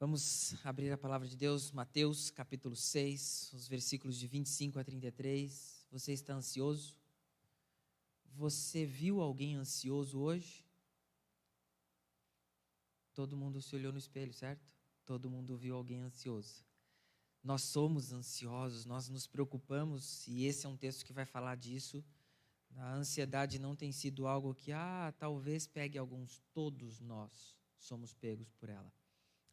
Vamos abrir a palavra de Deus, Mateus capítulo 6, os versículos de 25 a 33. Você está ansioso? Você viu alguém ansioso hoje? Todo mundo se olhou no espelho, certo? Todo mundo viu alguém ansioso. Nós somos ansiosos, nós nos preocupamos, e esse é um texto que vai falar disso. A ansiedade não tem sido algo que, ah, talvez pegue alguns, todos nós somos pegos por ela.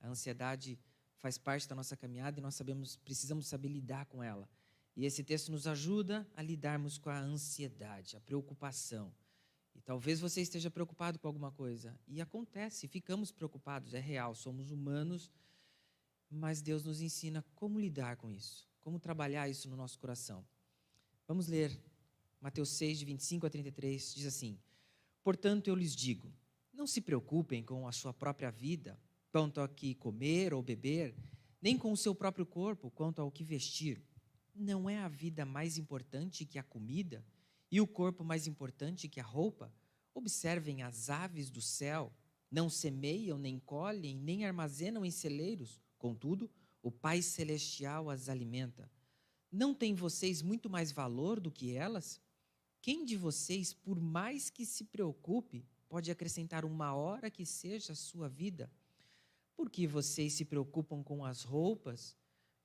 A ansiedade faz parte da nossa caminhada e nós sabemos, precisamos saber lidar com ela. E esse texto nos ajuda a lidarmos com a ansiedade, a preocupação. E talvez você esteja preocupado com alguma coisa. E acontece, ficamos preocupados, é real, somos humanos, mas Deus nos ensina como lidar com isso, como trabalhar isso no nosso coração. Vamos ler Mateus 6, de 25 a 33, diz assim: Portanto, eu lhes digo, não se preocupem com a sua própria vida, quanto ao que comer ou beber, nem com o seu próprio corpo, quanto ao que vestir. Não é a vida mais importante que a comida e o corpo mais importante que a roupa? Observem as aves do céu, não semeiam, nem colhem, nem armazenam em celeiros, contudo, o Pai Celestial as alimenta. Não têm vocês muito mais valor do que elas? Quem de vocês, por mais que se preocupe, pode acrescentar uma hora que seja a sua vida? Por que vocês se preocupam com as roupas?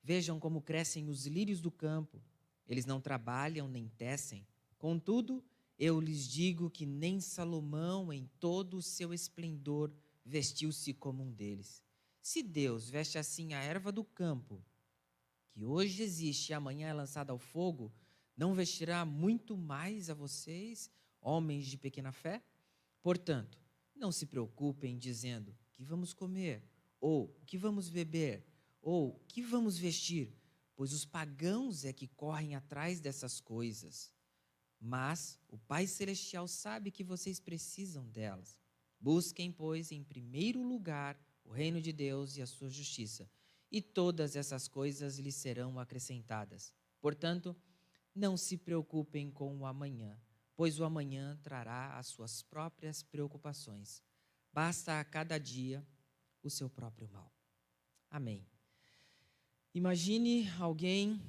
Vejam como crescem os lírios do campo. Eles não trabalham nem tecem. Contudo, eu lhes digo que nem Salomão, em todo o seu esplendor, vestiu-se como um deles. Se Deus veste assim a erva do campo, que hoje existe e amanhã é lançada ao fogo, não vestirá muito mais a vocês, homens de pequena fé? Portanto, não se preocupem dizendo: que vamos comer, ou que vamos beber, ou que vamos vestir, pois os pagãos é que correm atrás dessas coisas. Mas o Pai Celestial sabe que vocês precisam delas. Busquem, pois, em primeiro lugar o reino de Deus e a sua justiça, e todas essas coisas lhes serão acrescentadas. Portanto, não se preocupem com o amanhã, pois o amanhã trará as suas próprias preocupações. Basta a cada dia o seu próprio mal. Amém. Imagine alguém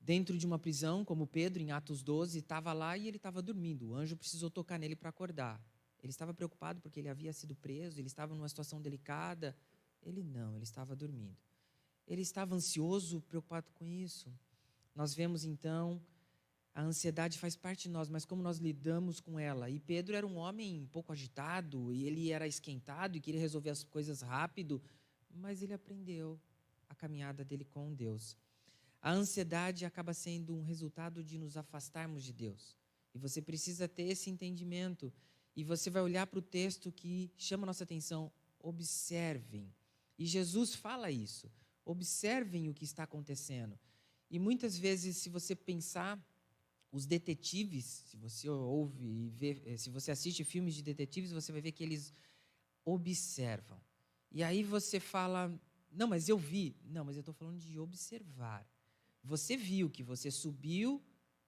dentro de uma prisão, como Pedro, em Atos 12, estava lá e ele estava dormindo. O anjo precisou tocar nele para acordar. Ele estava preocupado porque ele havia sido preso, ele estava numa situação delicada. Ele não, ele estava dormindo. Ele estava ansioso, preocupado com isso. Nós vemos então a ansiedade faz parte de nós, mas como nós lidamos com ela. E Pedro era um homem pouco agitado, e ele era esquentado e queria resolver as coisas rápido, mas ele aprendeu a caminhada dele com Deus. A ansiedade acaba sendo um resultado de nos afastarmos de Deus. E você precisa ter esse entendimento. E você vai olhar para o texto que chama nossa atenção. Observem. E Jesus fala isso. Observem o que está acontecendo. E muitas vezes, se você pensar, os detetives, se você ouve e vê, eh, se você assiste filmes de detetives, você vai ver que eles observam. E aí você fala, não, mas eu vi. Não, mas eu estou falando de observar. Você viu que você subiu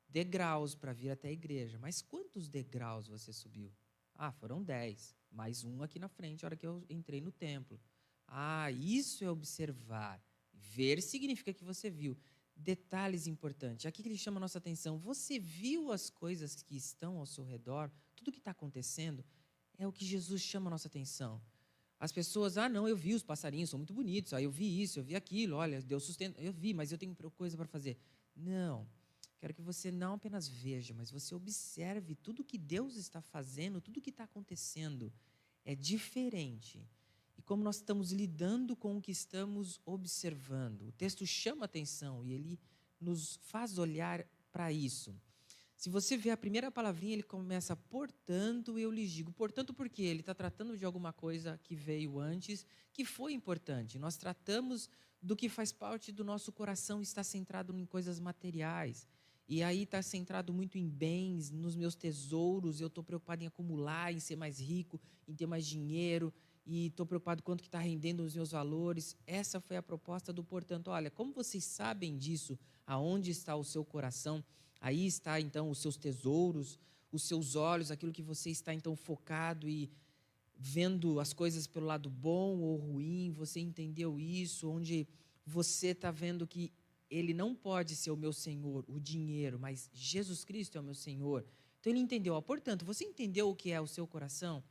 degraus para vir até a igreja, mas quantos degraus você subiu? Ah, foram dez, mais um aqui na frente, a hora que eu entrei no templo. Ah, isso é observar. Ver significa que você viu detalhes importantes. Aqui que ele chama a nossa atenção. Você viu as coisas que estão ao seu redor? Tudo que está acontecendo é o que Jesus chama a nossa atenção. As pessoas, ah, não, eu vi os passarinhos, são muito bonitos. Ah, eu vi isso, eu vi aquilo. Olha, Deus sustenta. Eu vi, mas eu tenho coisa para fazer. Não. Quero que você não apenas veja, mas você observe tudo que Deus está fazendo, tudo que está acontecendo. É diferente e como nós estamos lidando com o que estamos observando. O texto chama atenção e ele nos faz olhar para isso. Se você vê a primeira palavrinha, ele começa, portanto, eu lhes digo. Portanto, porque ele está tratando de alguma coisa que veio antes, que foi importante. Nós tratamos do que faz parte do nosso coração, está centrado em coisas materiais. E aí está centrado muito em bens, nos meus tesouros. Eu estou preocupado em acumular, em ser mais rico, em ter mais dinheiro e estou preocupado quanto que está rendendo os meus valores. Essa foi a proposta do portanto. Olha, como vocês sabem disso, aonde está o seu coração, aí está então os seus tesouros, os seus olhos, aquilo que você está então focado e vendo as coisas pelo lado bom ou ruim, você entendeu isso, onde você está vendo que ele não pode ser o meu Senhor, o dinheiro, mas Jesus Cristo é o meu Senhor. Então ele entendeu, portanto, você entendeu o que é o seu coração?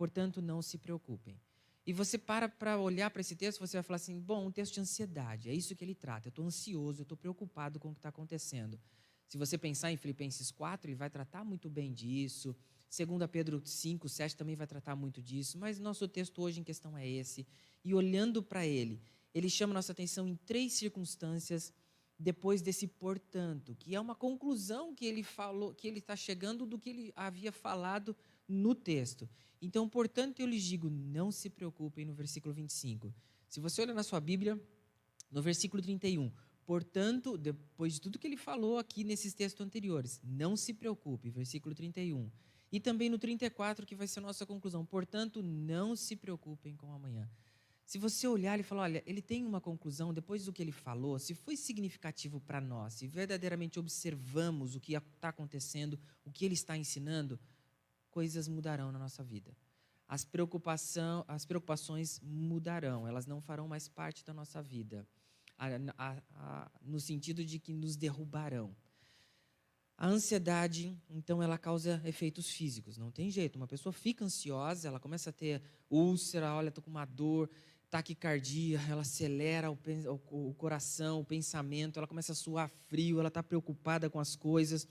Portanto, não se preocupem. E você para para olhar para esse texto, você vai falar assim: bom, um texto de ansiedade, é isso que ele trata. Eu estou ansioso, eu estou preocupado com o que está acontecendo. Se você pensar em Filipenses 4, ele vai tratar muito bem disso. 2 Pedro 5, 7 também vai tratar muito disso. Mas nosso texto hoje em questão é esse. E olhando para ele, ele chama nossa atenção em três circunstâncias depois desse portanto, que é uma conclusão que ele falou, que ele está chegando do que ele havia falado no texto. Então, portanto, eu lhes digo, não se preocupem no versículo 25. Se você olha na sua Bíblia, no versículo 31, portanto, depois de tudo que ele falou aqui nesses textos anteriores, não se preocupe, versículo 31. E também no 34, que vai ser a nossa conclusão, portanto, não se preocupem com amanhã. Se você olhar e falar, olha, ele tem uma conclusão, depois do que ele falou, se foi significativo para nós, se verdadeiramente observamos o que está acontecendo, o que ele está ensinando, coisas mudarão na nossa vida. As, preocupação, as preocupações mudarão, elas não farão mais parte da nossa vida, a, a, a, no sentido de que nos derrubarão. A ansiedade, então, ela causa efeitos físicos, não tem jeito. Uma pessoa fica ansiosa, ela começa a ter úlcera, olha, estou com uma dor, taquicardia, ela acelera o, o, coração, o pensamento, ela começa a suar frio, ela está preocupada com as coisas.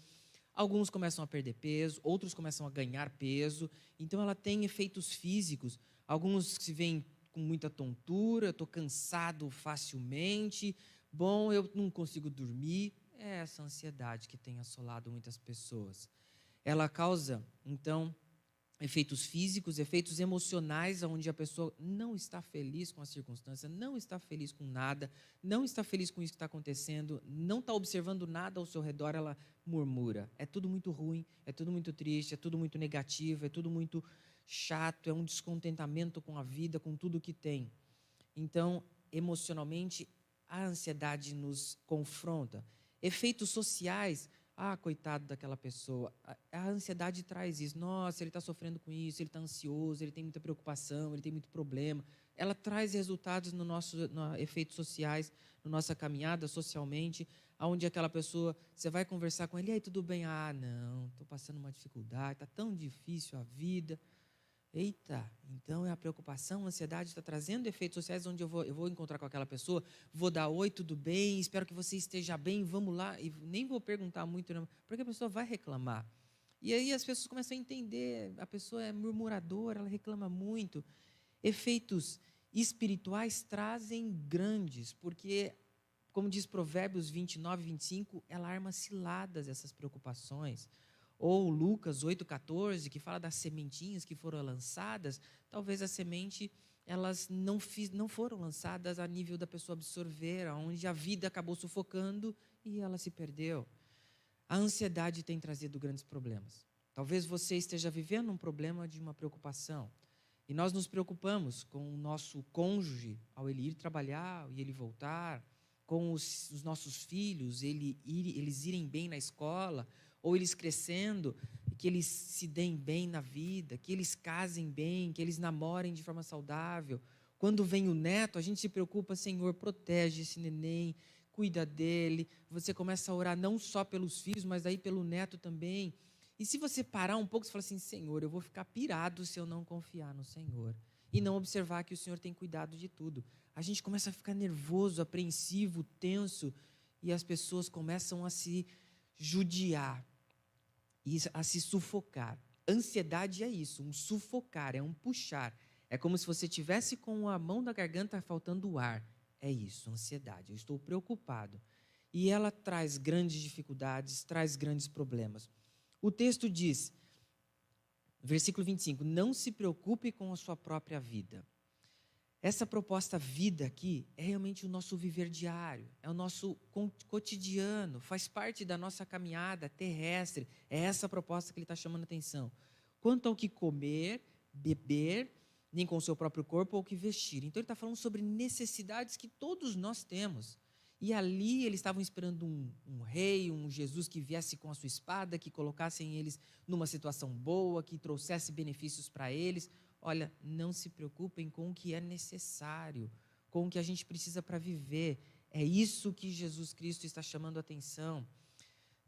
Alguns começam a perder peso, outros começam a ganhar peso. Então, ela tem efeitos físicos. Alguns se veem com muita tontura, estou cansado facilmente, bom, eu não consigo dormir. É essa ansiedade que tem assolado muitas pessoas. Ela causa, então, efeitos físicos, efeitos emocionais, onde a pessoa não está feliz com a circunstância, não está feliz com nada, não está feliz com isso que está acontecendo, não está observando nada ao seu redor, ela murmura. É tudo muito ruim, é tudo muito triste, é tudo muito negativo, é tudo muito chato, é um descontentamento com a vida, com tudo que tem. Então, emocionalmente, a ansiedade nos confronta. Efeitos sociais, ah, coitado daquela pessoa. A, ansiedade traz isso. Nossa, ele está sofrendo com isso, ele está ansioso, ele tem muita preocupação, ele tem muito problema. Ela traz resultados no nosso no, efeitos sociais, na nossa caminhada socialmente, aonde aquela pessoa, você vai conversar com ele, e aí tudo bem? Ah, não, estou passando uma dificuldade, está tão difícil a vida. Eita, então é a preocupação, a ansiedade está trazendo efeitos sociais onde eu vou, eu vou encontrar com aquela pessoa, vou dar oi, tudo bem, espero que você esteja bem, vamos lá, e nem vou perguntar muito, porque a pessoa vai reclamar. E aí as pessoas começam a entender, a pessoa é murmuradora, ela reclama muito. Efeitos espirituais trazem grandes, porque, como diz Provérbios 29, 25, ela arma ciladas essas preocupações ou Lucas 8,14, que fala das sementinhas que foram lançadas, talvez a semente elas não, fiz, não foram lançadas a nível da pessoa absorver, onde a vida acabou sufocando e ela se perdeu. A ansiedade tem trazido grandes problemas. Talvez você esteja vivendo um problema de uma preocupação. E nós nos preocupamos com o nosso cônjuge ao ele ir trabalhar e ele voltar, com os, os nossos filhos, ele ir, eles irem bem na escola, ou eles crescendo, que eles se deem bem na vida, que eles casem bem, que eles namorem de forma saudável. Quando vem o neto, a gente se preocupa, Senhor, protege esse neném, cuida dele. Você começa a orar não só pelos filhos, mas aí pelo neto também. E se você parar um pouco, você fala assim: Senhor, eu vou ficar pirado se eu não confiar no Senhor. E não observar que o Senhor tem cuidado de tudo. A gente começa a ficar nervoso, apreensivo, tenso, e as pessoas começam a se judiar e a se sufocar. Ansiedade é isso, um sufocar, é um puxar. É como se você tivesse com a mão na garganta faltando ar. É isso, ansiedade. Eu estou preocupado. E ela traz grandes dificuldades, traz grandes problemas. O texto diz, versículo 25: Não se preocupe com a sua própria vida. Essa proposta vida aqui é realmente o nosso viver diário, é o nosso cotidiano, faz parte da nossa caminhada terrestre. É essa proposta que ele está chamando a atenção. Quanto ao que comer, beber, nem com o seu próprio corpo ou o que vestir. Então ele está falando sobre necessidades que todos nós temos. E ali eles estavam esperando um, um, rei, um Jesus que viesse com a sua espada, que colocassem eles numa situação boa, que trouxesse benefícios para eles. Olha, não se preocupem com o que é necessário, com o que a gente precisa para viver. É isso que Jesus Cristo está chamando a atenção.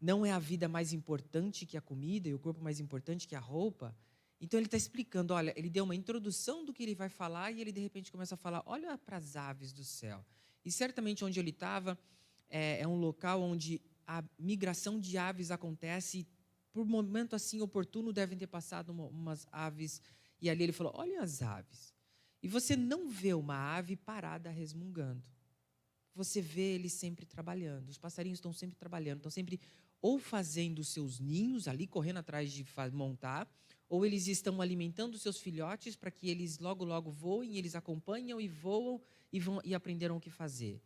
Não é a vida mais importante que a comida e o corpo mais importante que a roupa. Então ele está explicando, olha, ele deu uma introdução do que ele vai falar e ele de repente começa a falar, olha para as aves do céu. E certamente onde ele estava é, é um local onde a migração de aves acontece. Por momento assim oportuno devem ter passado uma, umas aves e ali ele falou, olha as aves. E você não vê uma ave parada resmungando. Você vê eles sempre trabalhando. Os passarinhos estão sempre trabalhando, estão sempre ou fazendo seus ninhos ali, correndo atrás de montar, ou eles estão alimentando seus filhotes para que eles logo, logo voem, eles acompanham e voam e, vão, e aprenderam o que fazer.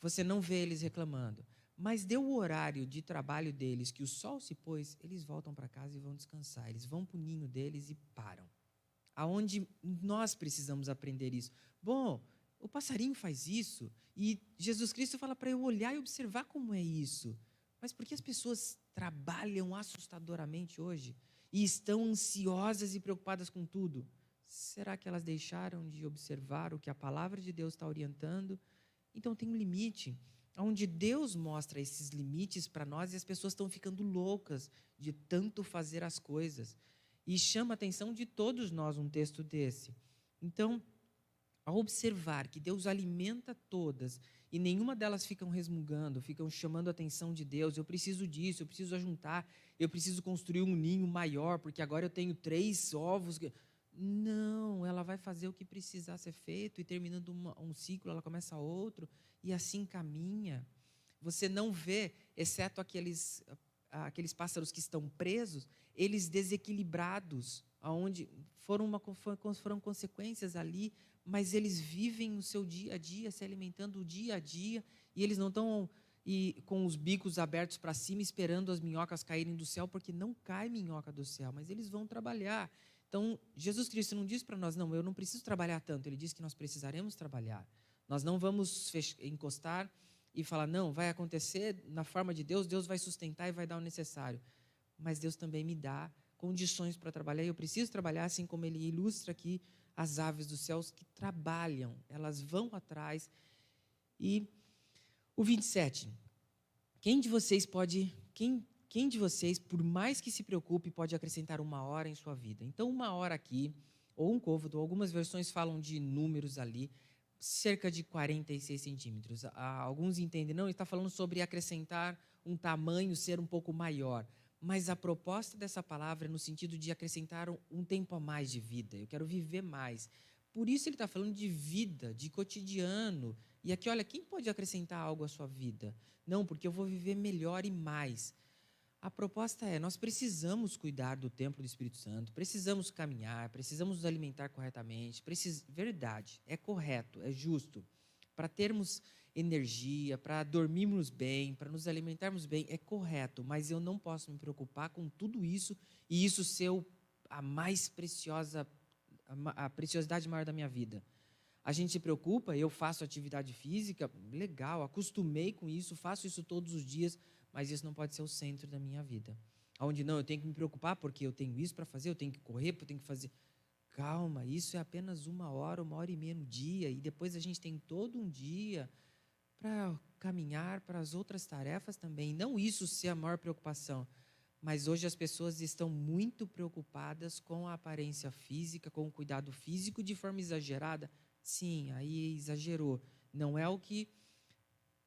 Você não vê eles reclamando. Mas deu o horário de trabalho deles, que o sol se pôs, eles voltam para casa e vão descansar. Eles vão para o ninho deles e param. Aonde nós precisamos aprender isso. Bom, o passarinho faz isso e Jesus Cristo fala para eu olhar e observar como é isso. Mas por que as pessoas trabalham assustadoramente hoje? e estão ansiosas e preocupadas com tudo. Será que elas deixaram de observar o que a palavra de Deus está orientando? Então tem um limite, onde Deus mostra esses limites para nós e as pessoas estão ficando loucas de tanto fazer as coisas. E chama a atenção de todos nós um texto desse. Então, ao observar que Deus alimenta todas e nenhuma delas ficam resmungando, ficam chamando a atenção de Deus, eu preciso disso, eu preciso ajuntar, eu preciso construir um ninho maior, porque agora eu tenho três ovos. Não, ela vai fazer o que precisar ser feito, e terminando uma, um ciclo, ela começa outro, e assim caminha. Você não vê, exceto aqueles, aqueles pássaros que estão presos, eles desequilibrados, aonde foram, uma, foram consequências ali mas eles vivem o seu dia a dia, se alimentando o dia a dia, e eles não estão e com os bicos abertos para cima esperando as minhocas caírem do céu, porque não cai minhoca do céu, mas eles vão trabalhar. Então, Jesus Cristo não diz para nós, não, eu não preciso trabalhar tanto, ele diz que nós precisaremos trabalhar. Nós não vamos encostar e falar, não, vai acontecer na forma de Deus, Deus vai sustentar e vai dar o necessário. Mas Deus também me dá condições para trabalhar, e eu preciso trabalhar, assim como ele ilustra aqui as aves dos céus que trabalham, elas vão atrás. E o 27. Quem de vocês pode, quem, quem de vocês, por mais que se preocupe, pode acrescentar uma hora em sua vida? Então, uma hora aqui, ou um côvado, algumas versões falam de números ali, cerca de 46 centímetros. Alguns entendem, não, está falando sobre acrescentar um tamanho, ser um pouco maior. Mas a proposta dessa palavra é no sentido de acrescentar um, tempo a mais de vida. Eu quero viver mais. Por isso ele está falando de vida, de cotidiano. E aqui, olha, quem pode acrescentar algo à sua vida? Não, porque eu vou viver melhor e mais. A proposta é: nós precisamos cuidar do templo do Espírito Santo, precisamos caminhar, precisamos nos alimentar corretamente. Precis... Verdade, é correto, é justo. Para termos energia, para dormirmos bem, para nos alimentarmos bem, é correto, mas eu não posso me preocupar com tudo isso e isso ser a mais preciosa, a preciosidade maior da minha vida. A gente se preocupa, eu faço atividade física, legal, acostumei com isso, faço isso todos os dias, mas isso não pode ser o centro da minha vida. Onde não, eu tenho que me preocupar porque eu tenho isso para fazer, eu tenho que correr, eu tenho que fazer. Calma, isso é apenas uma hora, uma hora e meia no dia, e depois a gente tem todo um dia para caminhar para as outras tarefas também. Não isso ser a maior preocupação, mas hoje as pessoas estão muito preocupadas com a aparência física, com o cuidado físico de forma exagerada. Sim, aí exagerou. Não é o que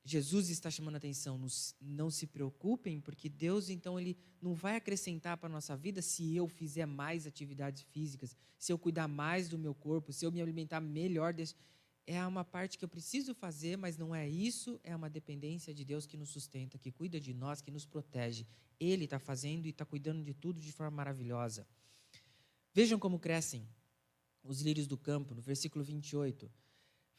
Jesus está chamando a atenção. Não se preocupem, porque Deus então ele não vai acrescentar para a nossa vida se eu fizer mais atividades físicas, se eu cuidar mais do meu corpo, se eu me alimentar melhor é uma parte que eu preciso fazer, mas não é isso, é uma dependência de Deus que nos sustenta, que cuida de nós, que nos protege. Ele está fazendo e está cuidando de tudo de forma maravilhosa. Vejam como crescem os lírios do campo, no versículo 28.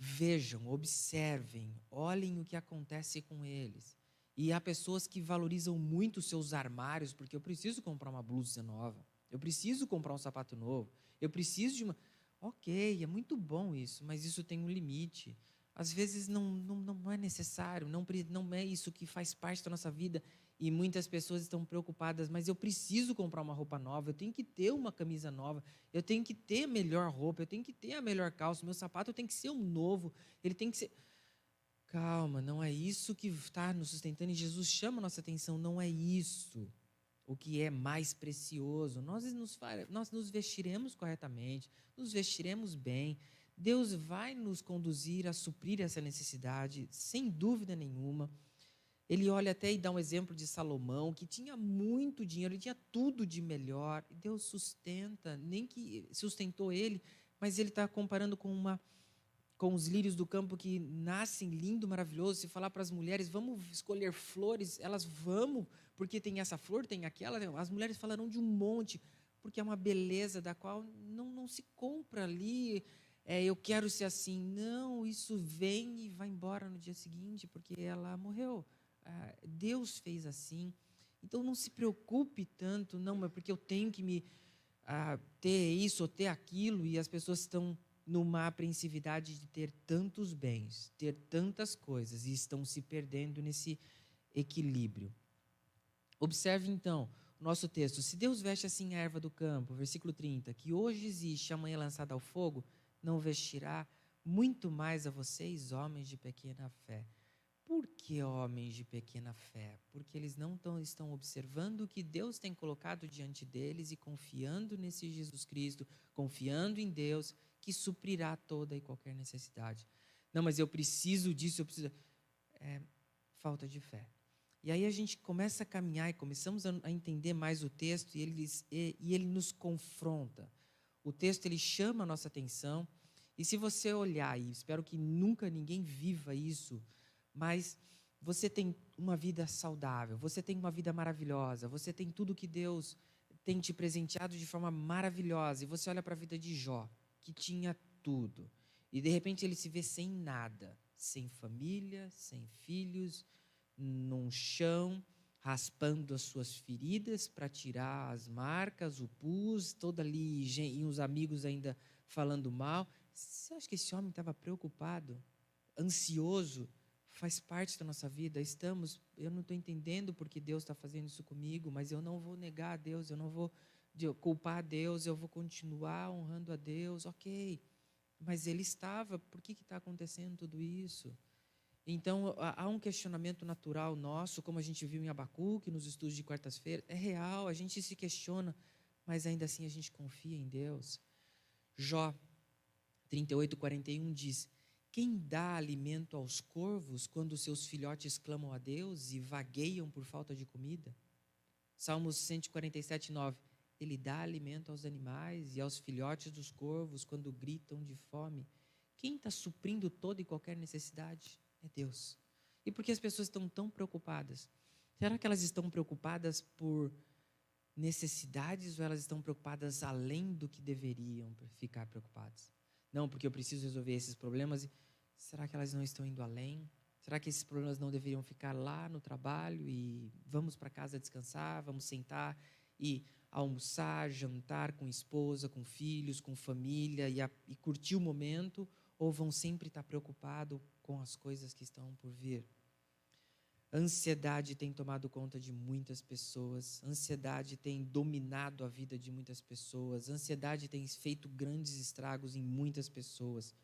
Vejam, observem, olhem o que acontece com eles. E há pessoas que valorizam muito seus armários, porque eu preciso comprar uma blusa nova, eu preciso comprar um sapato novo, eu preciso de uma. Ok, é muito bom isso, mas isso tem um limite. Às vezes não, não, não é necessário, não, não é isso que faz parte da nossa vida. E muitas pessoas estão preocupadas, mas eu preciso comprar uma roupa nova, eu tenho que ter uma camisa nova, eu tenho que ter a melhor roupa, eu tenho que ter a melhor calça, meu sapato tem que ser um novo, ele tem que ser. Calma, não é isso que está nos sustentando e Jesus chama a nossa atenção, não é isso o que é mais precioso. Nós nos, nós nos vestiremos corretamente, nos vestiremos bem. Deus vai nos conduzir a suprir essa necessidade, sem dúvida nenhuma. Ele olha até e dá um exemplo de Salomão, que tinha muito dinheiro, ele tinha tudo de melhor. Deus sustenta, nem que sustentou ele, mas ele está comparando com uma com os lírios do campo que nascem lindo, maravilhoso. Se falar para as mulheres, vamos escolher flores, elas vamos, porque tem essa flor, tem aquela. As mulheres falarão de um monte, porque é uma beleza da qual não, não se compra ali. É, eu quero ser assim. Não, isso vem e vai embora no dia seguinte, porque ela morreu. Ah, Deus fez assim. Então não se preocupe tanto, não, é porque eu tenho que me ah, ter isso ou ter aquilo, e as pessoas estão numa apreensividade de ter tantos bens, ter tantas coisas e estão se perdendo nesse equilíbrio. Observe então o nosso texto. Se Deus veste assim a erva do campo, versículo 30, que hoje existe, amanhã lançada ao fogo, não vestirá muito mais a vocês, homens de pequena fé. Por que homens de pequena fé? Porque eles não tão, estão observando o que Deus tem colocado diante deles e confiando nesse Jesus Cristo, confiando em Deus que suprirá toda e qualquer necessidade. Não, mas eu preciso disso, eu preciso. É falta de fé. E aí a gente começa a caminhar e começamos a, entender mais o texto e ele, e, e ele nos confronta. O texto ele chama a nossa atenção. E se você olhar, e espero que nunca ninguém viva isso, mas você tem uma vida saudável, você tem uma vida maravilhosa, você tem tudo que Deus tem te presenteado de forma maravilhosa, e você olha para a vida de Jó que tinha tudo. E de repente ele se vê sem nada, sem família, sem filhos, num chão, raspando as suas feridas para tirar as marcas, o pus, todo ali, e os amigos ainda falando mal. Você acha que esse homem estava preocupado, ansioso? Faz parte da nossa vida. Estamos, eu não estou entendendo porque Deus está fazendo isso comigo, mas eu não vou negar a Deus, eu não vou culpar a Deus, eu vou continuar honrando a Deus, ok. Mas ele estava, por que está acontecendo tudo isso? Então, há um questionamento natural nosso, como a gente viu em Abacuque, nos estudos de quartas-feiras, é real, a gente se questiona, mas ainda assim a gente confia em Deus. Jó 38, 41 diz: Quem dá alimento aos corvos quando seus filhotes clamam a Deus e vagueiam por falta de comida? Salmos 147, 9. Ele dá alimento aos animais e aos filhotes dos corvos quando gritam de fome. Quem está suprindo toda e qualquer necessidade? É Deus. E por que as pessoas estão tão preocupadas? Será que elas estão preocupadas por necessidades ou elas estão preocupadas além do que deveriam ficar preocupadas? Não, porque eu preciso resolver esses problemas. Será que elas não estão indo além? Será que esses problemas não deveriam ficar lá no trabalho e vamos para casa descansar, vamos sentar e almoçar, jantar com esposa, com filhos, com família e, a, e curtir o momento, ou vão sempre estar preocupados com as coisas que estão por vir? Ansiedade tem tomado conta de muitas pessoas, ansiedade tem dominado a vida de muitas pessoas, ansiedade tem feito grandes estragos em muitas pessoas.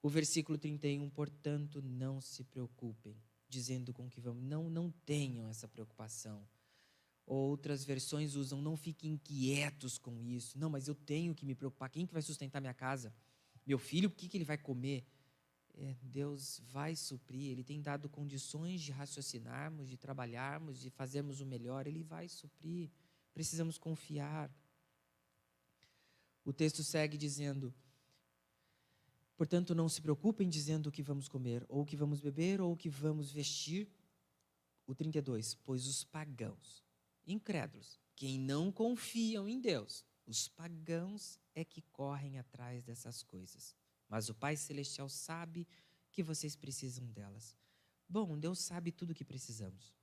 O versículo 31, portanto, não se preocupem, dizendo com que vamos, não, não tenham essa preocupação. Outras versões usam não fiquem inquietos com isso. Não, mas eu tenho que me preocupar. Quem que vai sustentar minha casa? Meu filho, o que, que ele vai comer? É, Deus vai suprir. Ele tem dado condições de raciocinarmos, de trabalharmos, de fazermos o melhor. Ele vai suprir. Precisamos confiar. O texto segue dizendo: Portanto, não se preocupem dizendo o que vamos comer, ou o que vamos beber, ou o que vamos vestir. O 32, pois os pagãos incrédulos, quem não confiam em Deus. Os pagãos é que correm atrás dessas coisas. Mas o Pai Celestial sabe que vocês precisam delas. Bom, Deus sabe tudo o que precisamos.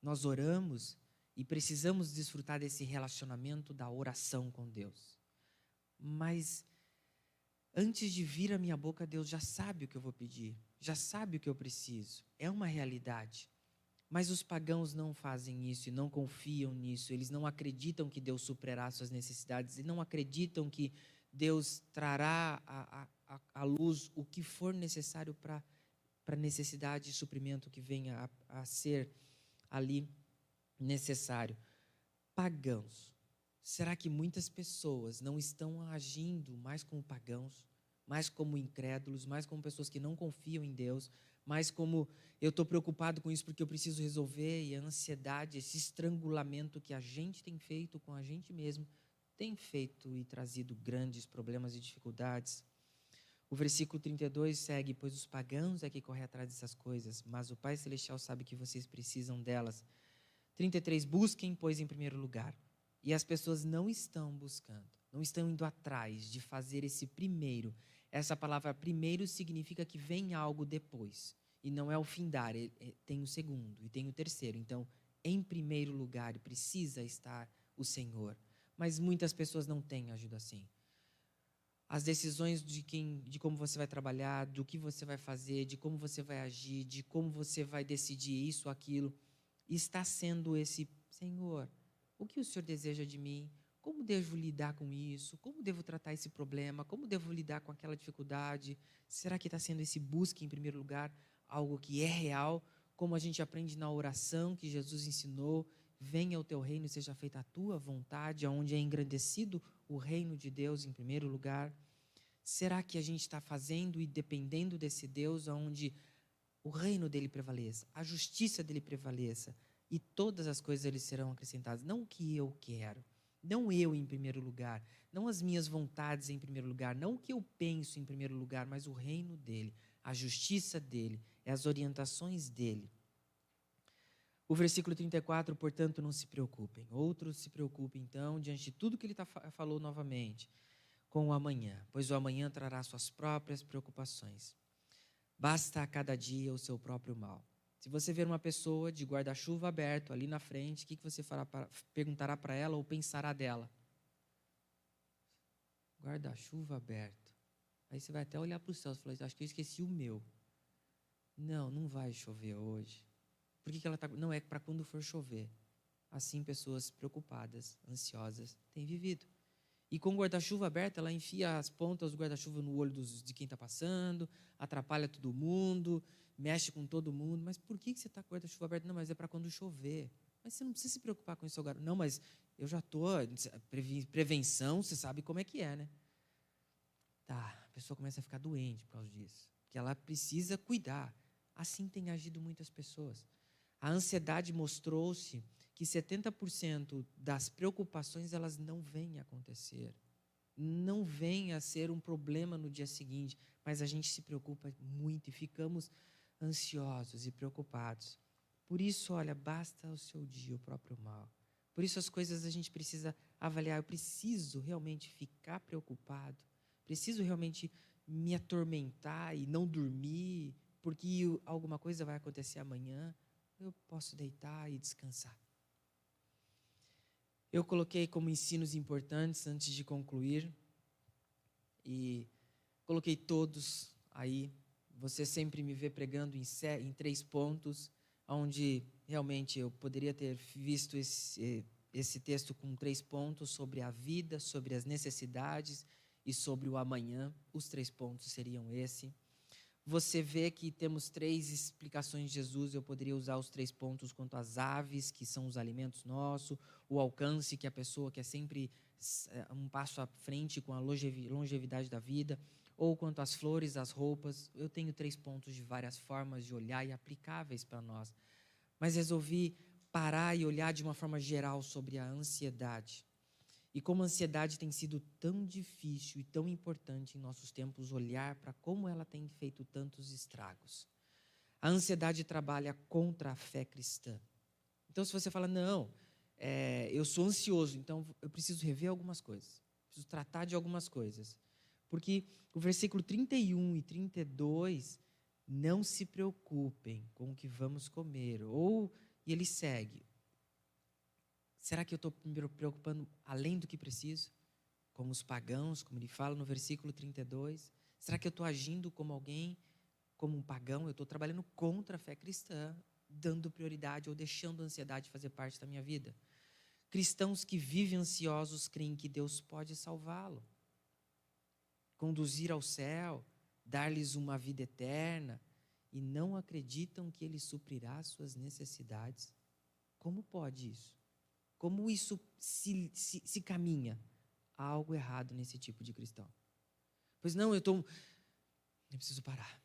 Nós oramos e precisamos desfrutar desse relacionamento da oração com Deus. Mas Antes de vir à minha boca, Deus já sabe o que eu vou pedir, já sabe o que eu preciso. É uma realidade. Mas os pagãos não fazem isso e não confiam nisso. Eles não acreditam que Deus superará suas necessidades e não acreditam que Deus trará à, à, luz o que for necessário para a necessidade e suprimento que venha a, a ser ali necessário. Pagãos. Será que muitas pessoas não estão agindo mais como pagãos, mais como incrédulos, mais como pessoas que não confiam em Deus, mais como eu estou preocupado com isso porque eu preciso resolver e a ansiedade, esse estrangulamento que a gente tem feito com a gente mesmo, tem feito e trazido grandes problemas e dificuldades. O versículo 32 segue: Pois os pagãos é que correm atrás dessas coisas, mas o Pai Celestial sabe que vocês precisam delas. 33: Busquem, pois, em primeiro lugar. E as pessoas não estão buscando, não estão indo atrás de fazer esse primeiro. Essa palavra primeiro significa que vem algo depois. E não é o findar, é, tem o segundo e tem o terceiro. Então, em primeiro lugar, precisa estar o Senhor mas muitas pessoas não têm ajuda assim. As decisões de quem, de como você vai trabalhar, do que você vai fazer, de como você vai agir, de como você vai decidir isso aquilo, está sendo esse Senhor. O que o Senhor deseja de mim? Como devo lidar com isso? Como devo tratar esse problema? Como devo lidar com aquela dificuldade? Será que está sendo esse busca, em primeiro lugar, algo que é real? Como a gente aprende na oração que Jesus ensinou, venha o teu reino seja feita a tua vontade, aonde é engrandecido o reino de Deus em primeiro lugar? Será que a gente está fazendo e dependendo desse Deus aonde o reino dele prevaleça, a justiça dele prevaleça e todas as coisas lhe serão acrescentadas? Não o que eu quero, não eu em primeiro lugar, não as minhas vontades em primeiro lugar, não o que eu penso em primeiro lugar, mas o reino dele, a justiça dele, as orientações dele. O versículo 34, portanto, não se preocupem. Outros se preocupem, então, diante de tudo que ele tá, falou novamente, com o amanhã, pois o amanhã trará suas próprias preocupações. Basta a cada dia o seu próprio mal. Se você ver uma pessoa de guarda-chuva aberto ali na frente, o que, que você fará para, perguntará para ela ou pensará dela? Guarda-chuva aberto. Aí você vai até olhar para o céu e falar: Acho que eu esqueci o meu. Não, não vai chover hoje. Por que, que ela está. Não é para quando for chover. Assim, pessoas preocupadas, ansiosas, têm vivido. E com o guarda-chuva aberto, ela enfia as pontas do guarda-chuva no olho dos, de quem está passando, atrapalha todo mundo, mexe com todo mundo. Mas por que, que você está com o guarda-chuva aberto? Não, mas é para quando chover. Mas você não precisa se preocupar com isso agora. Não, mas eu já estou. Prevenção, você sabe como é que é, né? Tá, a pessoa começa a ficar doente por causa disso. Que ela precisa cuidar. Assim tem agido muitas pessoas. A ansiedade mostrou-se que 70% das preocupações elas não vêm a acontecer. Não vêm a ser um problema no dia seguinte, mas a gente se preocupa muito e ficamos ansiosos e preocupados. Por isso, olha, basta o seu dia o próprio mal. Por isso as coisas a gente precisa avaliar. Eu preciso realmente ficar preocupado. Preciso realmente me atormentar e não dormir porque alguma coisa vai acontecer amanhã eu posso deitar e descansar. Eu coloquei como ensinos importantes antes de concluir e coloquei todos aí. Você sempre me vê pregando em, em três pontos, onde realmente eu poderia ter visto esse, esse texto com três pontos sobre a vida, sobre as necessidades e sobre o amanhã. Os três pontos seriam esse você vê que temos três explicações de Jesus. Eu poderia usar os três pontos quanto às aves, que são os alimentos nossos, o alcance, que a pessoa que é sempre é, um passo à frente com a longevidade da vida, ou quanto às flores, às roupas. Eu tenho três pontos de várias formas de olhar e aplicáveis para nós. Mas resolvi parar e olhar de uma forma geral sobre a ansiedade. E como a ansiedade tem sido tão difícil e tão importante em nossos tempos, olhar para como ela tem feito tantos estragos. A ansiedade trabalha contra a fé cristã. Então, se você fala, não, é, eu sou ansioso, então eu preciso rever algumas coisas, preciso tratar de algumas coisas. Porque o versículo 31 e 32, não se preocupem com o que vamos comer. Ou, e ele segue, Será que eu estou me preocupando além do que preciso? como os pagãos, como ele fala no versículo 32? Será que eu estou agindo como alguém, como um pagão? Eu estou trabalhando contra a fé cristã, dando prioridade ou deixando a ansiedade fazer parte da minha vida? Cristãos que vivem ansiosos creem que Deus pode salvá-lo, conduzir ao céu, dar-lhes uma vida eterna e não acreditam que Ele suprirá suas necessidades. Como pode isso? Como isso se, se, se caminha? Há algo errado nesse tipo de cristão. Pois não, eu estou. Eu preciso parar.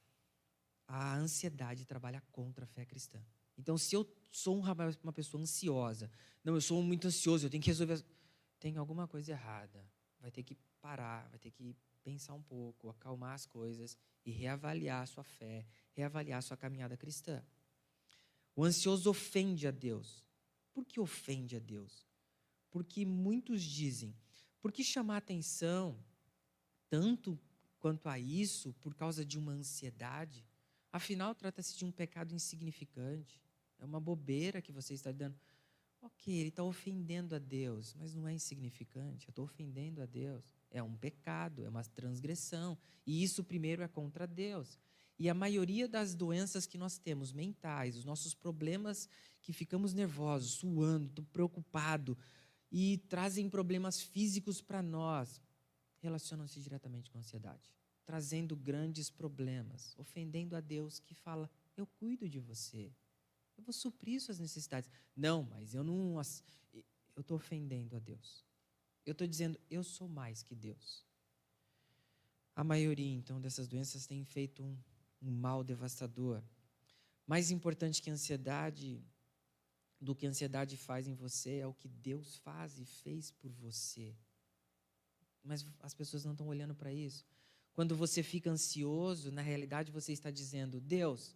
A ansiedade trabalha contra a fé cristã. Então, se eu sou uma pessoa ansiosa, não, eu sou muito ansioso, eu tenho que resolver. Tem alguma coisa errada. Vai ter que parar, vai ter que pensar um pouco, acalmar as coisas e reavaliar a sua fé, reavaliar a sua caminhada cristã. O ansioso ofende a Deus. Por que ofende a Deus? Porque muitos dizem, por que chamar atenção tanto quanto a isso por causa de uma ansiedade? Afinal, trata-se de um pecado insignificante. É uma bobeira que você está dando. Ok, ele está ofendendo a Deus, mas não é insignificante. Eu estou ofendendo a Deus. É um pecado, é uma transgressão. E isso, primeiro, é contra Deus. E a maioria das doenças que nós temos, mentais, os nossos problemas que ficamos nervosos, suando, preocupado e trazem problemas físicos para nós, relacionam-se diretamente com a ansiedade, trazendo grandes problemas, ofendendo a Deus que fala: Eu cuido de você, eu vou suprir suas necessidades. Não, mas eu não. Eu estou ofendendo a Deus. Eu estou dizendo, eu sou mais que Deus. A maioria, então, dessas doenças tem feito um, um mal devastador. Mais importante que a ansiedade, do que a ansiedade faz em você, é o que Deus faz e fez por você. Mas as pessoas não estão olhando para isso. Quando você fica ansioso, na realidade você está dizendo: Deus,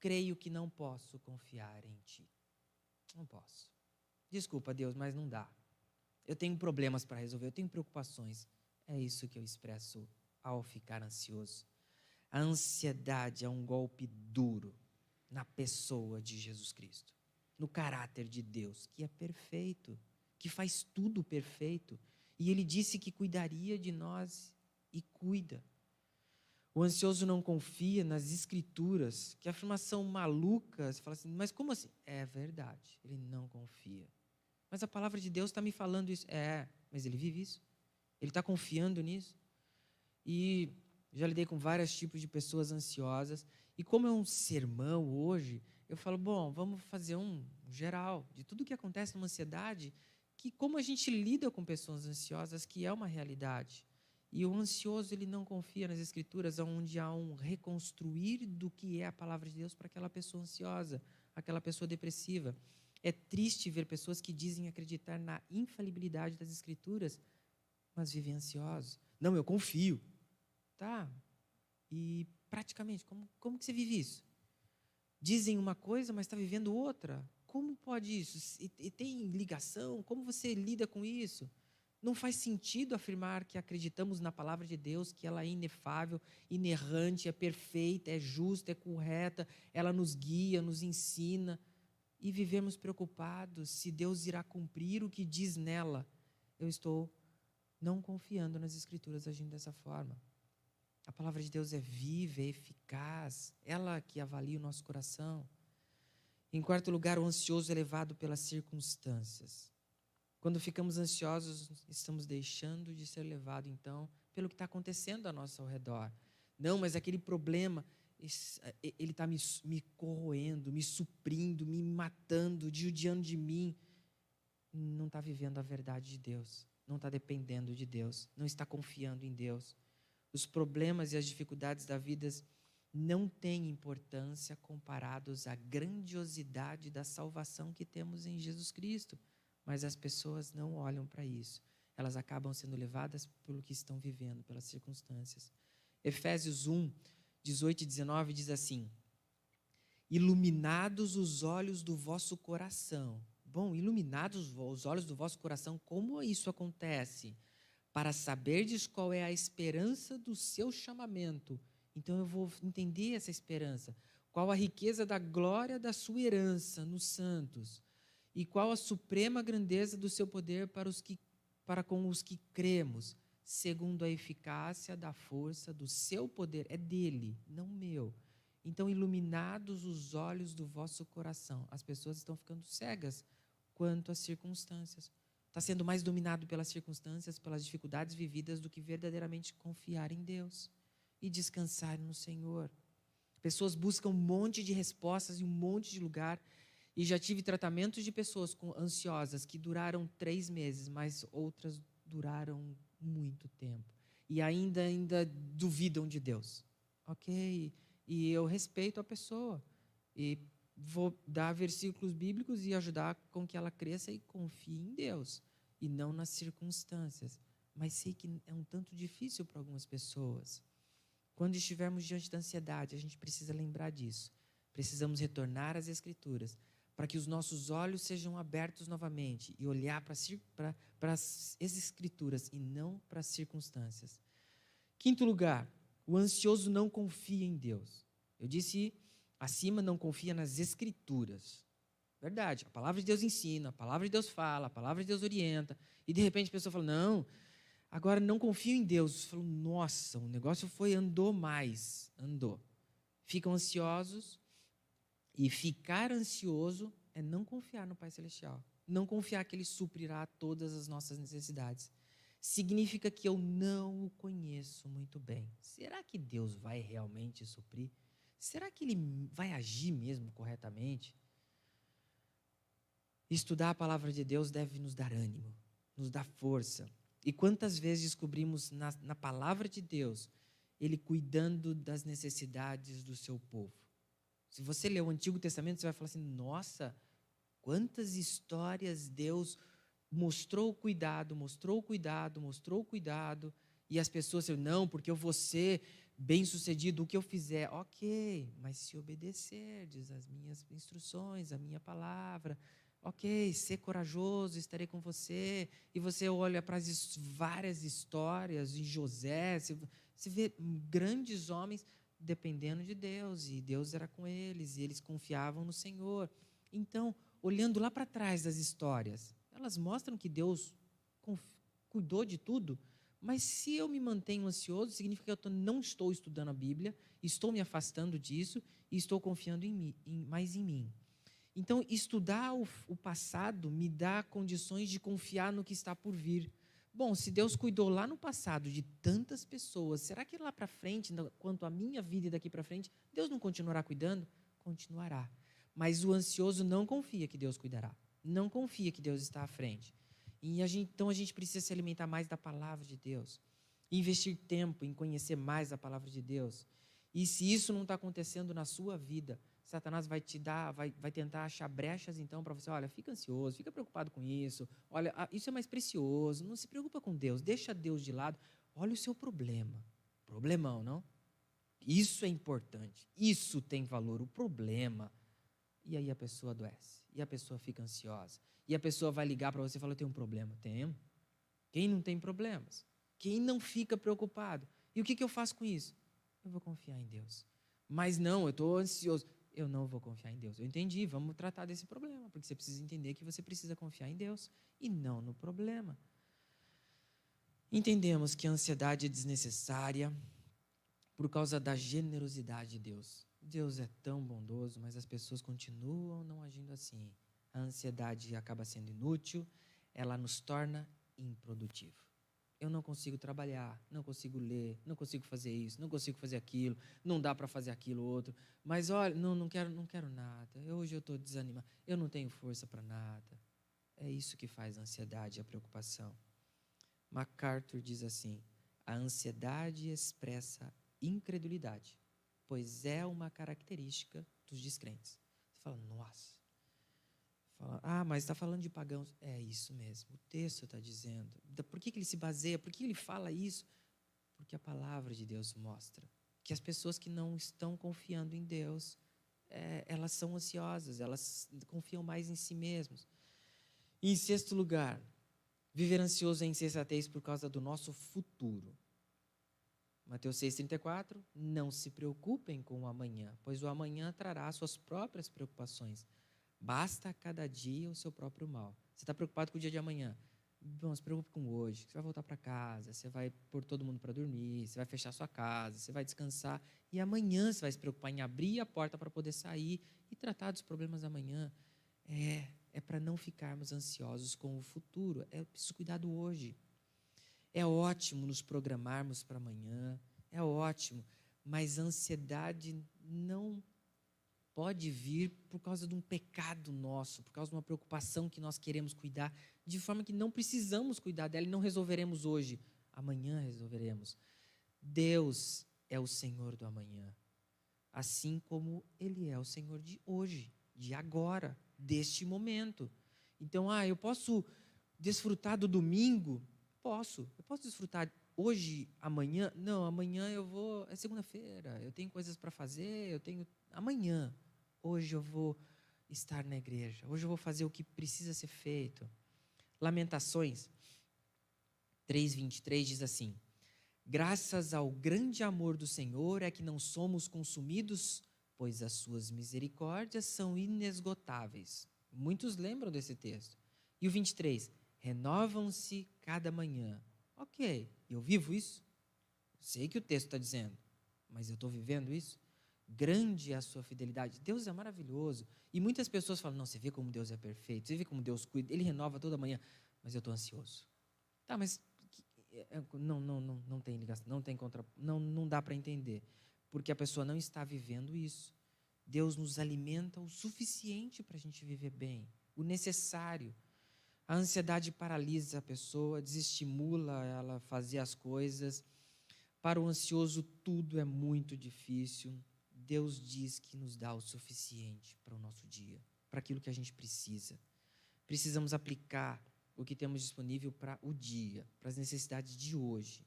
creio que não posso confiar em Ti. Não posso. Desculpa, Deus, mas não dá. Eu tenho problemas para resolver, eu tenho preocupações. É isso que eu expresso ao ficar ansioso. A ansiedade é um golpe duro na pessoa de Jesus Cristo, no caráter de Deus, que é perfeito, que faz tudo perfeito. E ele disse que cuidaria de nós e cuida. O ansioso não confia nas escrituras, que afirmação maluca. Você fala assim, mas como assim? É verdade, ele não confia. Mas a palavra de Deus está me falando isso. É, mas ele vive isso. Ele está confiando nisso. E já lidei com vários tipos de pessoas ansiosas. E como é um sermão hoje, eu falo, bom, vamos fazer um geral de tudo que acontece numa ansiedade, que como a gente lida com pessoas ansiosas, que é uma realidade. E o ansioso, ele não confia nas escrituras, onde há um reconstruir do que é a palavra de Deus para aquela pessoa ansiosa, aquela pessoa depressiva. É triste ver pessoas que dizem acreditar na infalibilidade das Escrituras, mas vivem ansiosos. Não, eu confio. Tá. E praticamente, como, como que você vive isso? Dizem uma coisa, mas está vivendo outra. Como pode isso? E, e tem ligação? Como você lida com isso? Não faz sentido afirmar que acreditamos na palavra de Deus, que ela é inefável, inerrante, é perfeita, é justa, é correta, ela nos guia, nos ensina e vivemos preocupados se Deus irá cumprir o que diz nela. Eu estou não confiando nas Escrituras agindo dessa forma. A palavra de Deus é viva, é eficaz, ela que avalia o nosso coração. Em quarto lugar, o ansioso é levado pelas circunstâncias. Quando ficamos ansiosos, estamos deixando de ser levados, então, pelo que está acontecendo ao nosso redor. Não, mas aquele problema, ele está me, me corroendo, me suprindo, me matando, judiando de mim. Não está vivendo a verdade de Deus, não está dependendo de Deus, não está confiando em Deus. Os problemas e as dificuldades da vida não têm importância comparados à grandiosidade da salvação que temos em Jesus Cristo. Mas as pessoas não olham para isso. Elas acabam sendo levadas pelo que estão vivendo, pelas circunstâncias. Efésios 1, 18 e 19 diz assim: Iluminados os olhos do vosso coração. Bom, iluminados os olhos do vosso coração, como isso acontece? Para saberdes qual é a esperança do seu chamamento. Então eu vou entender essa esperança. Qual a riqueza da glória da sua herança nos santos? E qual a suprema grandeza do seu poder para os que para com os que cremos, segundo a eficácia da força do seu poder. É dele, não meu. Então, iluminados os olhos do vosso coração. As pessoas estão ficando cegas quanto às circunstâncias. Está sendo mais dominado pelas circunstâncias, pelas dificuldades vividas, do que verdadeiramente confiar em Deus e descansar no Senhor. Pessoas buscam um monte de respostas em um monte de lugar. E já tive tratamentos de pessoas com, ansiosas que duraram três meses, mas outras duraram muito tempo. E ainda, ainda duvidam de Deus. Ok? E eu respeito a pessoa. E vou dar versículos bíblicos e ajudar com que ela cresça e confie em Deus. E não nas circunstâncias. Mas sei que é um tanto difícil para algumas pessoas. Quando estivermos diante da ansiedade, a gente precisa lembrar disso. Precisamos retornar às Escrituras para que os nossos olhos sejam abertos novamente e olhar para, as Escrituras e não para as circunstâncias. Quinto lugar, o ansioso não confia em Deus. Eu disse acima, não confia nas Escrituras. Verdade, a palavra de Deus ensina, a palavra de Deus fala, a palavra de Deus orienta, e de repente a pessoa fala: não, Agora não confio em Deus. Falou, nossa, o negócio foi andou mais, andou. Ficam ansiosos e ficar ansioso é não confiar no Pai Celestial. Não confiar que Ele suprirá todas as nossas necessidades. Significa que eu não o conheço muito bem. Será que Deus vai realmente suprir? Será que Ele vai agir mesmo corretamente? Estudar a palavra de Deus deve nos dar ânimo, nos dar força e quantas vezes descobrimos na, na palavra de Deus ele cuidando das necessidades do seu povo? Se você ler o Antigo Testamento, você vai falar assim: nossa, quantas histórias Deus mostrou cuidado, mostrou cuidado, mostrou cuidado. E as pessoas disseram: não, porque eu vou ser bem sucedido, o que eu fizer. Ok, mas se obedecerdes às minhas instruções, à minha palavra, ok, ser corajoso, estarei com você. E você olha para as várias histórias de José, você vê grandes homens dependendo de Deus, e Deus era com eles, e eles confiavam no Senhor. Então, olhando lá para trás das histórias, elas mostram que Deus cuidou de tudo, mas se eu me mantenho ansioso, significa que eu não estou estudando a Bíblia, estou me afastando disso e estou confiando em mim, em, mais em mim. Então, estudar o, o passado me dá condições de confiar no que está por vir. Bom, se Deus cuidou lá no passado de tantas pessoas, será que lá para frente, quanto à minha vida e daqui para frente, Deus não continuará cuidando? Continuará. Mas o ansioso não confia que Deus cuidará. Não confia que Deus está à frente. E a gente, então a gente precisa se alimentar mais da palavra de Deus. Investir tempo em conhecer mais a palavra de Deus. E se isso não está acontecendo na sua vida, Satanás vai te dar, vai, vai tentar achar brechas então para você, olha, fica ansioso, fica preocupado com isso, olha, ah, isso é mais precioso, não se preocupa com Deus, deixa Deus de lado, olha o seu problema. Problemão, não? Isso é importante, isso tem valor, o problema. E aí a pessoa adoece, e a pessoa fica ansiosa, e a pessoa vai ligar para você e fala, eu tenho um problema. Tenho. Quem não tem problemas? Quem não fica preocupado? E o que, que eu faço com isso? Eu vou confiar em Deus. Mas não, eu estou ansioso eu não vou confiar em Deus. Eu entendi, vamos tratar desse problema, porque você precisa entender que você precisa confiar em Deus e não no problema. Entendemos que a ansiedade é desnecessária por causa da generosidade de Deus. Deus é tão bondoso, mas as pessoas continuam não agindo assim. A ansiedade acaba sendo inútil, ela nos torna improdutivo eu não consigo trabalhar, não consigo ler, não consigo fazer isso, não consigo fazer aquilo, não dá para fazer aquilo outro. Mas olha, não, não quero, não quero nada. Hoje eu estou desanimado, eu não tenho força para nada. É isso que faz a ansiedade e a preocupação. MacArthur diz assim: a ansiedade expressa incredulidade, pois é uma característica dos descrentes. Você fala, nossa, Fala, ah, mas está falando de pagãos. É isso mesmo, o texto está dizendo. Por que, que ele se baseia? Por que ele fala isso? Porque a palavra de Deus mostra que as pessoas que não estão confiando em Deus, é, elas são ansiosas, elas confiam mais em si mesmos. E em sexto lugar, viver ansioso é insensatez por causa do nosso futuro. Mateus 6,34, não se preocupem com o amanhã, pois o amanhã trará suas próprias preocupações. Basta cada dia o seu próprio mal. Você está preocupado com o dia de amanhã? Bom, se preocupe com hoje. Você vai voltar para casa, você vai pôr todo mundo para dormir, você vai fechar sua casa, você vai descansar. E amanhã você vai se preocupar em abrir a porta para poder sair e tratar dos problemas amanhã. É, é para não ficarmos ansiosos com o futuro. É preciso cuidar do hoje. É ótimo nos programarmos para amanhã, é ótimo, mas a ansiedade não pode vir por causa de um pecado nosso, por causa de uma preocupação que nós queremos cuidar, de forma que não precisamos cuidar dela e não resolveremos hoje. Amanhã resolveremos. Deus é o Senhor do amanhã, assim como Ele é o Senhor de hoje, de agora, deste momento. Então, ah, eu posso desfrutar do domingo? Posso. Eu posso desfrutar hoje, amanhã? Não, amanhã eu vou. É segunda-feira, eu tenho coisas para fazer, eu tenho. Amanhã. Hoje eu vou estar na igreja. Hoje eu vou fazer o que precisa ser feito. Lamentações 3:23 diz assim: Graças ao grande amor do Senhor é que não somos consumidos, pois as suas misericórdias são inesgotáveis. Muitos lembram desse texto. E o 23: Renovam-se cada manhã. Ok, eu vivo isso? Sei que o texto está dizendo, mas eu estou vivendo isso? Grande é a sua fidelidade. Deus é maravilhoso. E muitas pessoas falam: não, você vê como Deus é perfeito, você vê como Deus cuida, Ele renova toda manhã, mas eu estou ansioso. Tá, mas é, é, não, não, não, não tem ligação, não tem contra, não, não dá para entender, porque a pessoa não está vivendo isso. Deus nos alimenta o suficiente para a gente viver bem, o necessário. A ansiedade paralisa a pessoa, desestimula ela a fazer as coisas. Para o ansioso, tudo é muito difícil. Deus diz que nos dá o suficiente para o nosso dia, para aquilo que a gente precisa. Precisamos aplicar o que temos disponível para o dia, para as necessidades de hoje,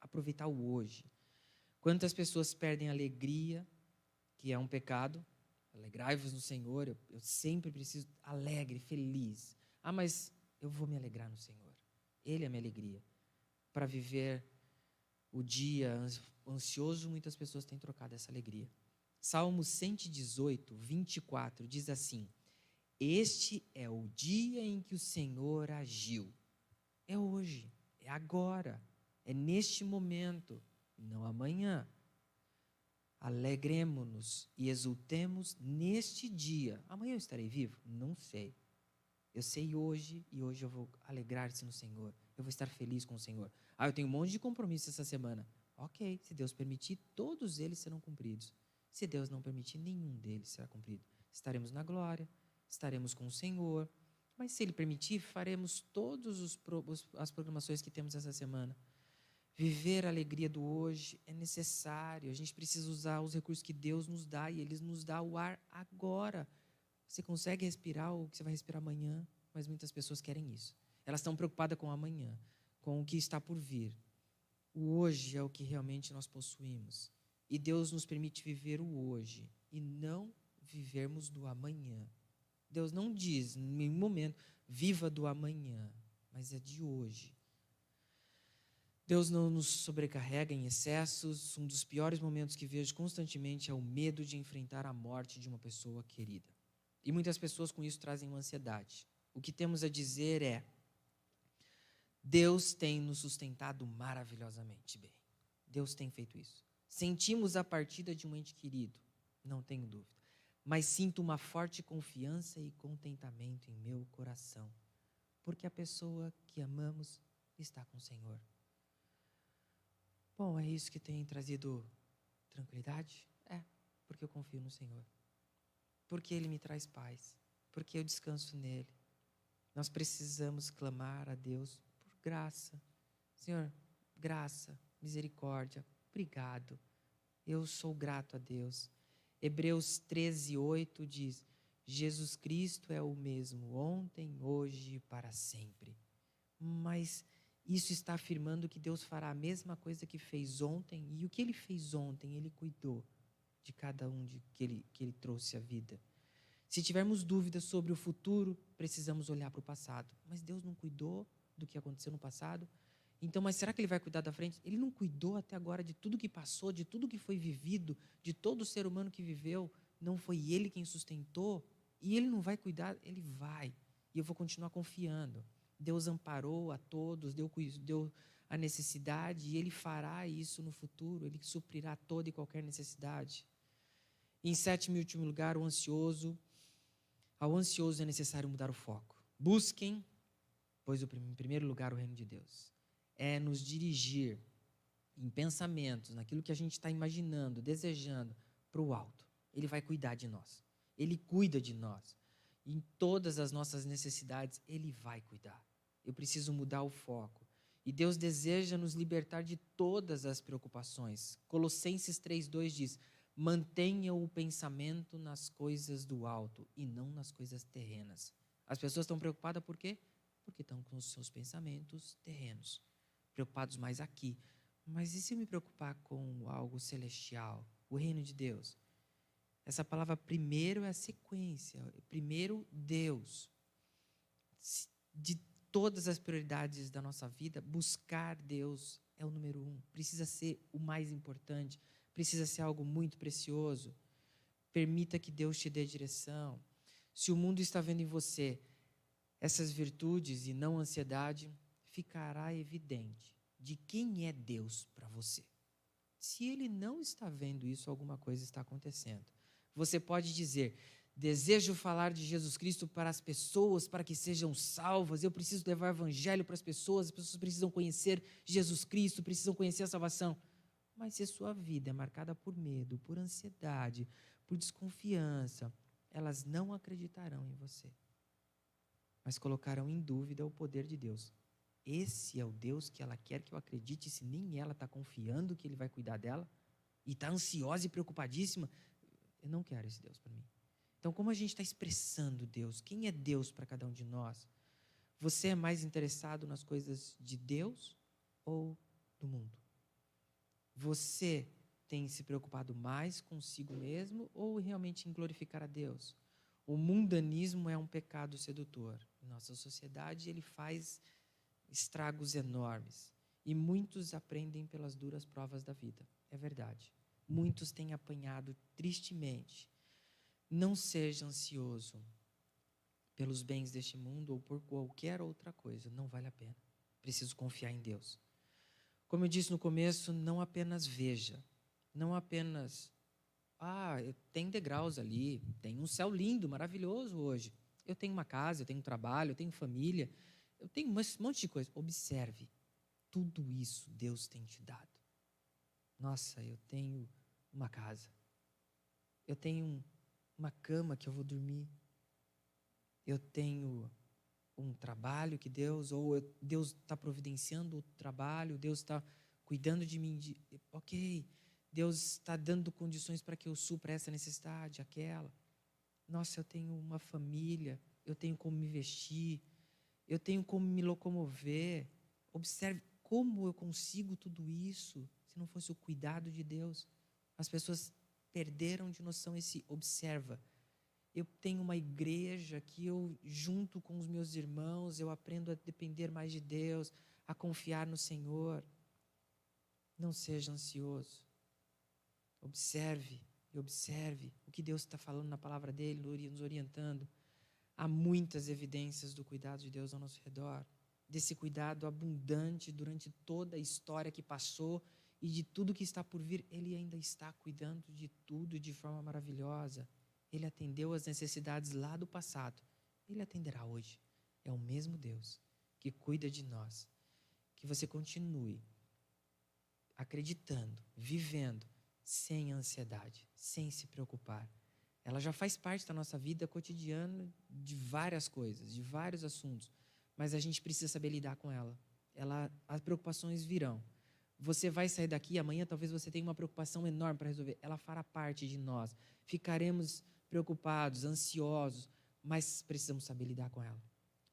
aproveitar o hoje. Quantas pessoas perdem a alegria, que é um pecado? Alegrai-vos no Senhor, eu, eu sempre preciso alegre, feliz. Ah, mas eu vou me alegrar no Senhor. Ele é a minha alegria. Para viver o dia ansioso, muitas pessoas têm trocado essa alegria. Salmo 118, 24 diz assim: Este é o dia em que o Senhor agiu. É hoje, é agora, é neste momento, não amanhã. Alegremos-nos e exultemos neste dia. Amanhã eu estarei vivo? Não sei. Eu sei hoje e hoje eu vou alegrar-se no Senhor. Eu vou estar feliz com o Senhor. Ah, eu tenho um monte de compromissos essa semana. Ok, se Deus permitir, todos eles serão cumpridos. Se Deus não permitir, nenhum deles será cumprido. Estaremos na glória, estaremos com o Senhor. Mas se Ele permitir, faremos todas as programações que temos essa semana. Viver a alegria do hoje é necessário. A gente precisa usar os recursos que Deus nos dá e Ele nos dá o ar agora. Você consegue respirar o que você vai respirar amanhã, mas muitas pessoas querem isso. Elas estão preocupadas com amanhã, com o que está por vir. O hoje é o que realmente nós possuímos. E Deus nos permite viver o hoje e não vivermos do amanhã. Deus não diz em nenhum momento, viva do amanhã, mas é de hoje. Deus não nos sobrecarrega em excessos. Um dos piores momentos que vejo constantemente é o medo de enfrentar a morte de uma pessoa querida. E muitas pessoas com isso trazem uma ansiedade. O que temos a dizer é: Deus tem nos sustentado maravilhosamente bem. Deus tem feito isso. Sentimos a partida de um ente querido, não tenho dúvida. Mas sinto uma forte confiança e contentamento em meu coração, porque a pessoa que amamos está com o Senhor. Bom, é isso que tem trazido tranquilidade? É, porque eu confio no Senhor. Porque Ele me traz paz. Porque eu descanso nele. Nós precisamos clamar a Deus graça. Senhor, graça, misericórdia, obrigado. Eu sou grato a Deus. Hebreus 13, 8 diz: Jesus Cristo é o mesmo ontem, hoje e para sempre. Mas isso está afirmando que Deus fará a mesma coisa que fez ontem, e o que ele fez ontem, ele cuidou de cada um de que ele, que ele trouxe à vida. Se tivermos dúvidas sobre o futuro, precisamos olhar para o passado. Mas Deus não cuidou do que aconteceu no passado. Então, mas será que ele vai cuidar da frente? Ele não cuidou até agora de tudo que passou, de tudo que foi vivido, de todo o ser humano que viveu. Não foi ele quem sustentou. E ele não vai cuidar, ele vai. E eu vou continuar confiando. Deus amparou a todos, deu, deu a necessidade e Ele fará isso no futuro, Ele suprirá toda e qualquer necessidade. Em sétimo e último lugar, o ansioso. Ao ansioso é necessário mudar o foco. Busquem, pois, em primeiro lugar, o reino de Deus. É nos dirigir em pensamentos, naquilo que a gente está imaginando, desejando, para o alto. Ele vai cuidar de nós. Ele cuida de nós. Em todas as nossas necessidades, Ele vai cuidar. Eu preciso mudar o foco. E Deus deseja nos libertar de todas as preocupações. Colossenses 3,2 diz: Mantenha o pensamento nas coisas do alto e não nas coisas terrenas. As pessoas estão preocupadas por quê? Porque estão com os seus pensamentos terrenos, preocupados mais aqui. Mas e se eu me preocupar com algo celestial, o reino de Deus? Essa palavra primeiro é a sequência. Primeiro, Deus. De todas as prioridades da nossa vida, buscar Deus é o número um. Precisa ser o mais importante precisa ser algo muito precioso. Permita que Deus te dê direção. Se o mundo está vendo em você essas virtudes e não ansiedade, ficará evidente de quem é Deus para você. Se ele não está vendo isso, alguma coisa está acontecendo. Você pode dizer: Desejo falar de Jesus Cristo para as pessoas, para que sejam salvas. Eu preciso levar o evangelho para as pessoas. As pessoas precisam conhecer Jesus Cristo, precisam conhecer a salvação. Mas se sua vida é marcada por medo, por ansiedade, por desconfiança, elas não acreditarão em você, mas colocarão em dúvida o poder de Deus. Esse é o Deus que ela quer que eu acredite, se nem ela está confiando que Ele vai cuidar dela e está ansiosa e preocupadíssima. Eu não quero esse Deus para mim. Então, como a gente está expressando Deus? Quem é Deus para cada um de nós? Você é mais interessado nas coisas de Deus ou do mundo? Você tem se preocupado mais consigo mesmo ou realmente em glorificar a Deus? O mundanismo é um pecado sedutor. Nossa sociedade, ele faz estragos enormes. E muitos aprendem pelas duras provas da vida. É verdade. Muitos têm apanhado tristemente. Não seja ansioso pelos bens deste mundo ou por qualquer outra coisa. Não vale a pena. Preciso confiar em Deus. Como eu disse no começo, não apenas veja, não apenas, ah, tem degraus ali, tem um céu lindo, maravilhoso hoje. Eu tenho uma casa, eu tenho um trabalho, eu tenho família, eu tenho um monte de coisa. Observe, tudo isso Deus tem te dado. Nossa, eu tenho uma casa, eu tenho uma cama que eu vou dormir, eu tenho um trabalho que Deus, ou Deus está providenciando o trabalho, Deus está cuidando de mim, de, ok, Deus está dando condições para que eu supra essa necessidade, aquela. Nossa, eu tenho uma família, eu tenho como me vestir, eu tenho como me locomover. Observe como eu consigo tudo isso se não fosse o cuidado de Deus. As pessoas perderam de noção esse observa eu tenho uma igreja que eu, junto com os meus irmãos, eu aprendo a depender mais de Deus, a confiar no Senhor. Não seja ansioso. Observe e observe o que Deus está falando na palavra dele, nos orientando. Há muitas evidências do cuidado de Deus ao nosso redor, desse cuidado abundante durante toda a história que passou e de tudo que está por vir. Ele ainda está cuidando de tudo de forma maravilhosa. Ele atendeu às necessidades lá do passado. Ele atenderá hoje. É o mesmo Deus que cuida de nós. Que você continue acreditando, vivendo, sem ansiedade, sem se preocupar. Ela já faz parte da nossa vida cotidiana de várias coisas, de vários assuntos, mas a gente precisa saber lidar com ela. ela as preocupações virão. Você vai sair daqui amanhã, talvez você tenha uma preocupação enorme para resolver. Ela fará parte de nós. Ficaremos preocupados, ansiosos, mas precisamos saber lidar com ela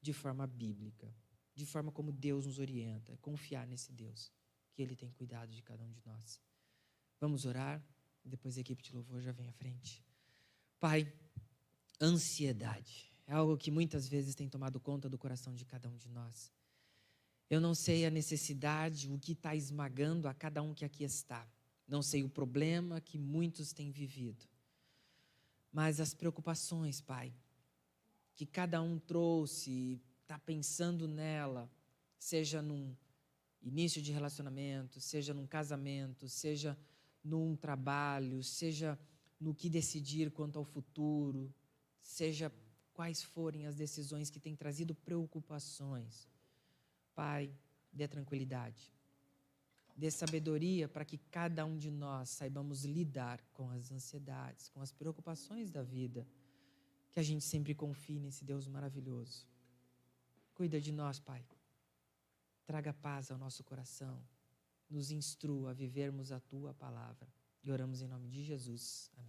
de forma bíblica, de forma como Deus nos orienta, confiar nesse Deus, que Ele tem cuidado de cada um de nós. Vamos orar, depois a equipe de louvor já vem à frente. Pai, ansiedade é algo que muitas vezes tem tomado conta do coração de cada um de nós. Eu não sei a necessidade, o que está esmagando a cada um que aqui está. Não sei o problema que muitos têm vivido mas as preocupações, Pai, que cada um trouxe, está pensando nela, seja num início de relacionamento, seja num casamento, seja num trabalho, seja no que decidir quanto ao futuro, seja quais forem as decisões que têm trazido preocupações. Pai, dê tranquilidade, dê sabedoria para que cada um de nós saibamos lidar com as ansiedades, com as preocupações da vida, que a gente sempre confie nesse Deus maravilhoso. Cuida de nós, Pai. Traga paz ao nosso coração. Nos instrua a vivermos a tua palavra. E oramos em nome de Jesus. Amém.